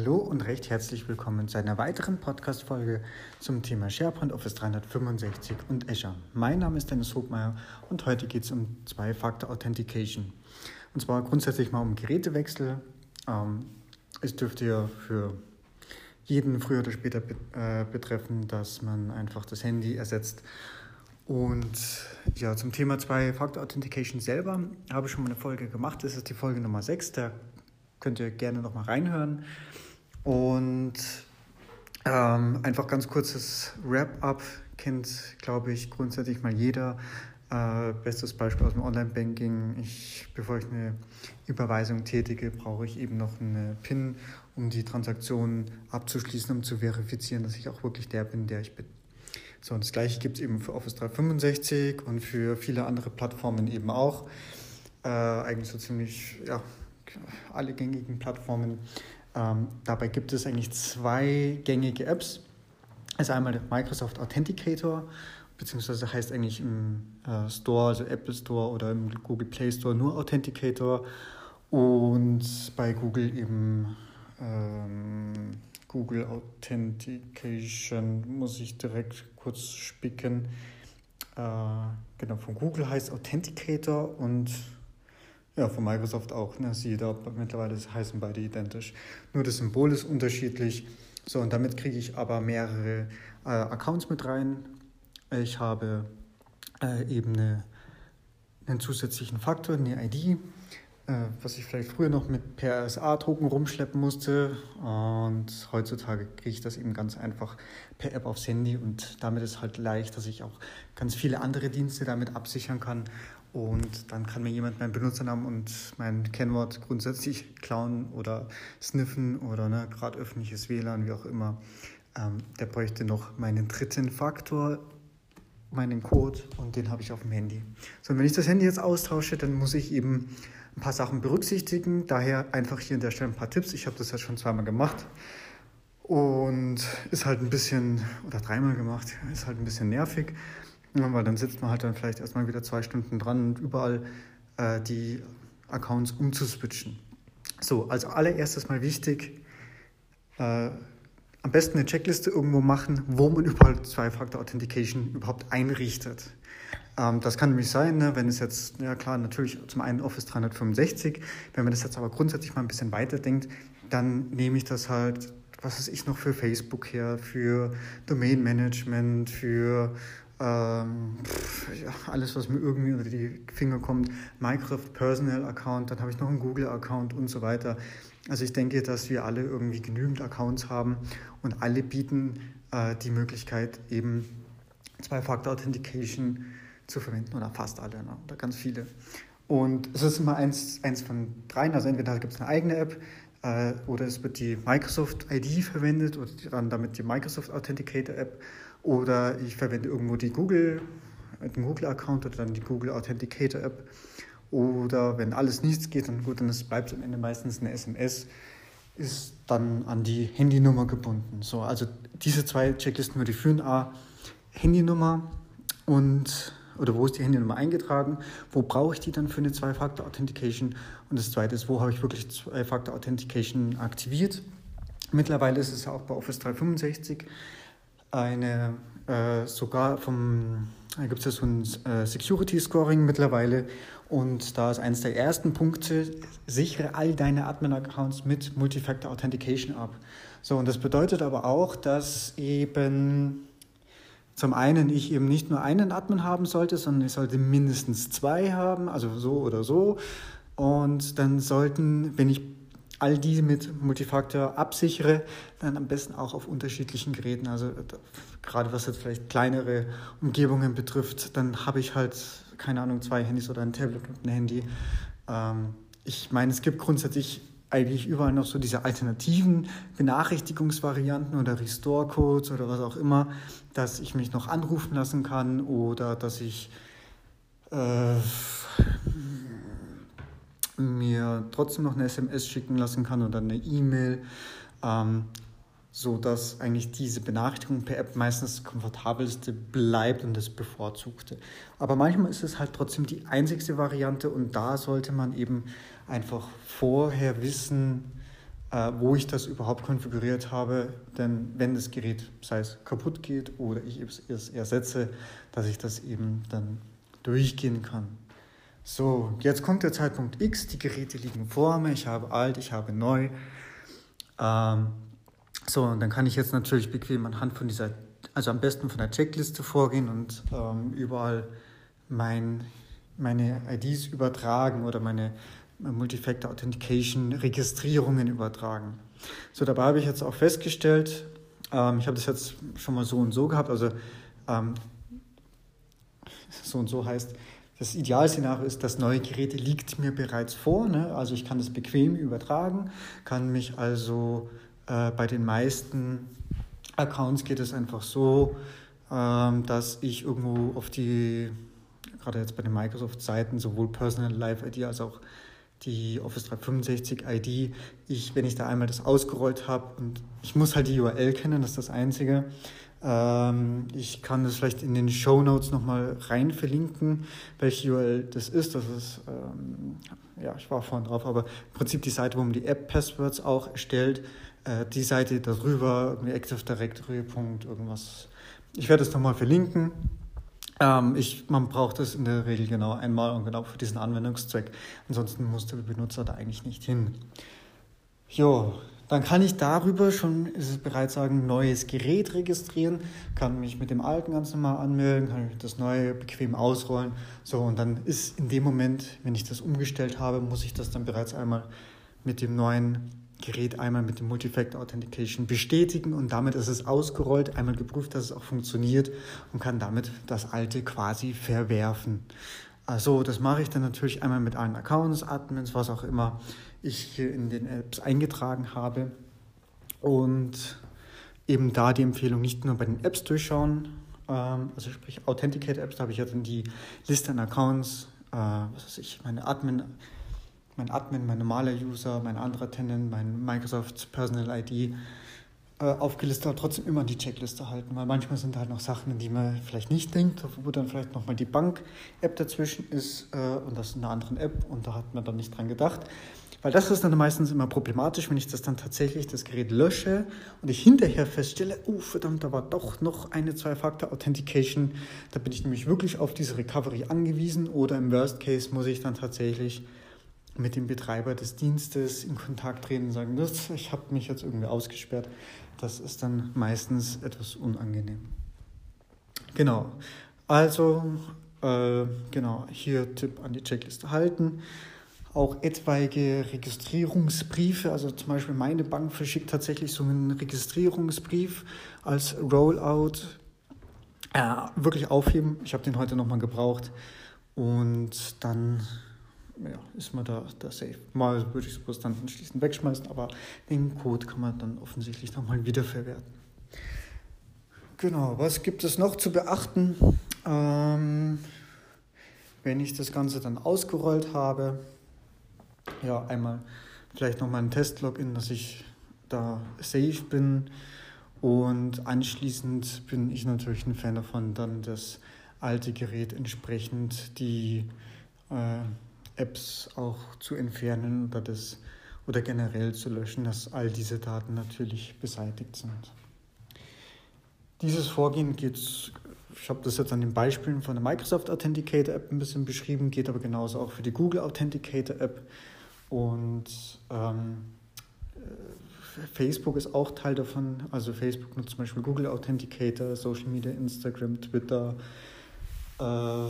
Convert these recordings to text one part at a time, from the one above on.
Hallo und recht herzlich willkommen zu einer weiteren Podcast-Folge zum Thema SharePoint Office 365 und Azure. Mein Name ist Dennis Hogmeier und heute geht es um Zwei-Faktor-Authentication. Und zwar grundsätzlich mal um Gerätewechsel. Ähm, es dürfte ja für jeden früher oder später äh, betreffen, dass man einfach das Handy ersetzt. Und ja, zum Thema Zwei-Faktor-Authentication selber habe ich schon mal eine Folge gemacht. Das ist die Folge Nummer 6. Da könnt ihr gerne nochmal reinhören. Und ähm, einfach ganz kurzes Wrap-up kennt, glaube ich, grundsätzlich mal jeder. Äh, bestes Beispiel aus dem Online-Banking. Ich, bevor ich eine Überweisung tätige, brauche ich eben noch eine PIN, um die Transaktion abzuschließen, um zu verifizieren, dass ich auch wirklich der bin, der ich bin. So, und das gleiche gibt es eben für Office 365 und für viele andere Plattformen eben auch. Äh, eigentlich so ziemlich, ja, alle gängigen Plattformen. Ähm, dabei gibt es eigentlich zwei gängige Apps. Also einmal der Microsoft Authenticator, beziehungsweise heißt eigentlich im äh, Store, also Apple Store oder im Google Play Store nur Authenticator und bei Google eben ähm, Google Authentication muss ich direkt kurz spicken. Äh, genau, von Google heißt Authenticator und ja, von Microsoft auch. Ne? Siehe da, mittlerweile heißen beide identisch. Nur das Symbol ist unterschiedlich. So, und damit kriege ich aber mehrere äh, Accounts mit rein. Ich habe äh, eben eine, einen zusätzlichen Faktor, eine ID, was ich vielleicht früher noch mit per RSA-Drucken rumschleppen musste. Und heutzutage kriege ich das eben ganz einfach per App aufs Handy. Und damit ist halt leicht, dass ich auch ganz viele andere Dienste damit absichern kann und dann kann mir jemand meinen Benutzernamen und mein Kennwort grundsätzlich klauen oder sniffen oder ne, gerade öffentliches WLAN, wie auch immer. Ähm, der bräuchte noch meinen dritten Faktor, meinen Code und den habe ich auf dem Handy. So, und wenn ich das Handy jetzt austausche, dann muss ich eben ein paar Sachen berücksichtigen. Daher einfach hier an der Stelle ein paar Tipps. Ich habe das jetzt schon zweimal gemacht und ist halt ein bisschen, oder dreimal gemacht, ist halt ein bisschen nervig. Ja, weil dann sitzt man halt dann vielleicht erstmal wieder zwei Stunden dran und überall äh, die Accounts umzuswitchen. So, also allererstes mal wichtig, äh, am besten eine Checkliste irgendwo machen, wo man überall Zwei-Faktor-Authentication überhaupt einrichtet. Ähm, das kann nämlich sein, ne, wenn es jetzt, ja klar, natürlich zum einen Office 365, wenn man das jetzt aber grundsätzlich mal ein bisschen weiterdenkt, dann nehme ich das halt, was weiß ich noch für Facebook her, für Domain Management, für ähm, ja, alles, was mir irgendwie unter die Finger kommt, Microsoft Personal Account, dann habe ich noch einen Google Account und so weiter. Also ich denke, dass wir alle irgendwie genügend Accounts haben und alle bieten äh, die Möglichkeit, eben Zwei-Faktor-Authentication zu verwenden oder fast alle ne? oder ganz viele. Und es ist immer eins, eins von dreien, also entweder gibt es eine eigene App äh, oder es wird die Microsoft ID verwendet oder dann damit die Microsoft Authenticator App oder ich verwende irgendwo die Google, den Google-Account oder dann die Google Authenticator-App. Oder wenn alles nichts geht, dann gut, dann bleibt am Ende meistens eine SMS, ist dann an die Handynummer gebunden. So, also diese zwei Checklisten würde ich führen. A, Handynummer und oder wo ist die Handynummer eingetragen, wo brauche ich die dann für eine Zwei-Faktor-Authentication und das zweite ist, wo habe ich wirklich Zwei-Faktor-Authentication aktiviert. Mittlerweile ist es ja auch bei Office 365 eine äh, sogar vom, da gibt es ja so ein äh, Security Scoring mittlerweile und da ist eines der ersten Punkte, sichere all deine Admin-Accounts mit Multifactor Authentication ab. So, und das bedeutet aber auch, dass eben zum einen ich eben nicht nur einen Admin haben sollte, sondern ich sollte mindestens zwei haben, also so oder so. Und dann sollten, wenn ich all die mit Multifaktor absichere, dann am besten auch auf unterschiedlichen Geräten. Also gerade was jetzt vielleicht kleinere Umgebungen betrifft, dann habe ich halt, keine Ahnung, zwei Handys oder ein Tablet und ein Handy. Ähm, ich meine, es gibt grundsätzlich eigentlich überall noch so diese alternativen Benachrichtigungsvarianten oder Restore-Codes oder was auch immer, dass ich mich noch anrufen lassen kann oder dass ich äh, mir trotzdem noch eine SMS schicken lassen kann oder eine E-Mail, ähm, so dass eigentlich diese Benachrichtigung per App meistens das komfortabelste bleibt und das bevorzugte. Aber manchmal ist es halt trotzdem die einzigste Variante und da sollte man eben einfach vorher wissen, äh, wo ich das überhaupt konfiguriert habe. Denn wenn das Gerät, sei es kaputt geht oder ich es ersetze, dass ich das eben dann durchgehen kann. So, jetzt kommt der Zeitpunkt X, die Geräte liegen vor mir, ich habe alt, ich habe neu. Ähm, so, und dann kann ich jetzt natürlich bequem anhand von dieser, also am besten von der Checkliste vorgehen und ähm, überall mein, meine IDs übertragen oder meine Multifactor Authentication Registrierungen übertragen. So, dabei habe ich jetzt auch festgestellt, ähm, ich habe das jetzt schon mal so und so gehabt, also ähm, so und so heißt, das Idealszenario ist, das neue Gerät liegt mir bereits vor, ne? also ich kann das bequem übertragen, kann mich also äh, bei den meisten Accounts geht es einfach so, ähm, dass ich irgendwo auf die, gerade jetzt bei den Microsoft-Seiten, sowohl Personal Live ID als auch die Office 365 ID, ich, wenn ich da einmal das ausgerollt habe und ich muss halt die URL kennen, das ist das Einzige. Ähm, ich kann das vielleicht in den Show Notes nochmal rein verlinken, welche URL das ist. Das ist, ähm, ja, ich war vorhin drauf, aber im Prinzip die Seite, wo man die App-Passwords auch erstellt. Äh, die Seite darüber, irgendwie Active Directory. irgendwas. Ich werde es nochmal verlinken. Ähm, ich, man braucht es in der Regel genau einmal und genau für diesen Anwendungszweck. Ansonsten muss der Benutzer da eigentlich nicht hin. Jo, dann kann ich darüber schon, ist es bereits sagen, neues Gerät registrieren, kann mich mit dem alten ganz normal anmelden, kann das neue bequem ausrollen. So, und dann ist in dem Moment, wenn ich das umgestellt habe, muss ich das dann bereits einmal mit dem neuen Gerät einmal mit dem Multifactor Authentication bestätigen und damit ist es ausgerollt, einmal geprüft, dass es auch funktioniert und kann damit das alte quasi verwerfen. Also das mache ich dann natürlich einmal mit allen Accounts, Admins, was auch immer ich hier in den Apps eingetragen habe. Und eben da die Empfehlung nicht nur bei den Apps durchschauen, ähm, also sprich Authenticate Apps, da habe ich ja dann die Liste an Accounts, äh, was weiß ich, meine Admin mein Admin, mein normaler User, mein anderer Tenant, mein Microsoft Personal ID aufgelistet, aber trotzdem immer die Checkliste halten, weil manchmal sind halt noch Sachen, an die man vielleicht nicht denkt, wo dann vielleicht nochmal die Bank-App dazwischen ist äh, und das in einer anderen App und da hat man dann nicht dran gedacht. Weil das ist dann meistens immer problematisch, wenn ich das dann tatsächlich das Gerät lösche und ich hinterher feststelle, oh verdammt, da war doch noch eine Zwei-Faktor-Authentication. Da bin ich nämlich wirklich auf diese Recovery angewiesen oder im Worst Case muss ich dann tatsächlich mit dem Betreiber des Dienstes in Kontakt treten und sagen, das, ich habe mich jetzt irgendwie ausgesperrt. Das ist dann meistens etwas unangenehm. Genau. Also, äh, genau, hier Tipp an die Checkliste halten. Auch etwaige Registrierungsbriefe, also zum Beispiel meine Bank verschickt tatsächlich so einen Registrierungsbrief als Rollout. Äh, wirklich aufheben. Ich habe den heute nochmal gebraucht. Und dann ja, ist man da, da safe. Mal würde ich sowas dann anschließend wegschmeißen, aber den Code kann man dann offensichtlich nochmal wiederverwerten. Genau, was gibt es noch zu beachten? Ähm, wenn ich das Ganze dann ausgerollt habe, ja, einmal vielleicht nochmal ein Test-Login, dass ich da safe bin. Und anschließend bin ich natürlich ein Fan davon, dann das alte Gerät entsprechend die äh, Apps auch zu entfernen oder, das, oder generell zu löschen, dass all diese Daten natürlich beseitigt sind. Dieses Vorgehen geht, ich habe das jetzt an den Beispielen von der Microsoft Authenticator App ein bisschen beschrieben, geht aber genauso auch für die Google Authenticator App. Und ähm, äh, Facebook ist auch Teil davon. Also Facebook nutzt zum Beispiel Google Authenticator, Social Media, Instagram, Twitter. Äh,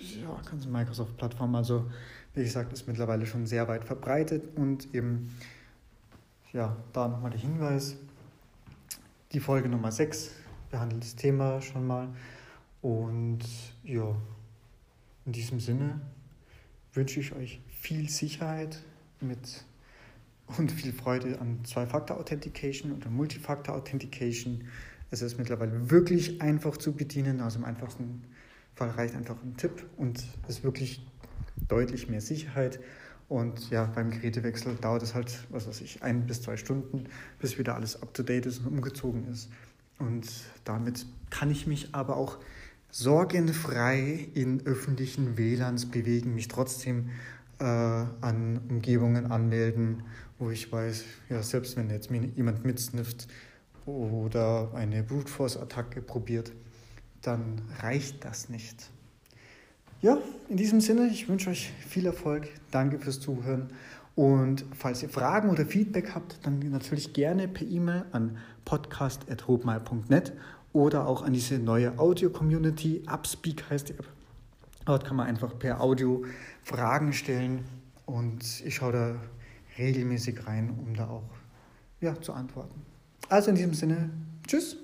ja, ganze Microsoft-Plattform. Also, wie gesagt, ist mittlerweile schon sehr weit verbreitet und eben, ja, da nochmal der Hinweis. Die Folge Nummer 6 behandelt das Thema schon mal. Und ja, in diesem Sinne wünsche ich euch viel Sicherheit mit und viel Freude an Zwei-Faktor-Authentication oder Multifaktor-Authentication. Es ist mittlerweile wirklich einfach zu bedienen, also im einfachsten Fall reicht einfach ein Tipp und ist wirklich deutlich mehr Sicherheit. Und ja, beim Gerätewechsel dauert es halt, was weiß ich, ein bis zwei Stunden, bis wieder alles up to date ist und umgezogen ist. Und damit kann ich mich aber auch sorgenfrei in öffentlichen WLANs bewegen, mich trotzdem äh, an Umgebungen anmelden, wo ich weiß, ja, selbst wenn jetzt jemand mitsnifft oder eine Brute Force Attacke probiert, dann reicht das nicht. Ja, in diesem Sinne, ich wünsche euch viel Erfolg. Danke fürs Zuhören. Und falls ihr Fragen oder Feedback habt, dann natürlich gerne per E-Mail an podcast.hobmal.net oder auch an diese neue Audio-Community. Upspeak heißt die App. Dort kann man einfach per Audio Fragen stellen und ich schaue da regelmäßig rein, um da auch ja, zu antworten. Also in diesem Sinne, tschüss.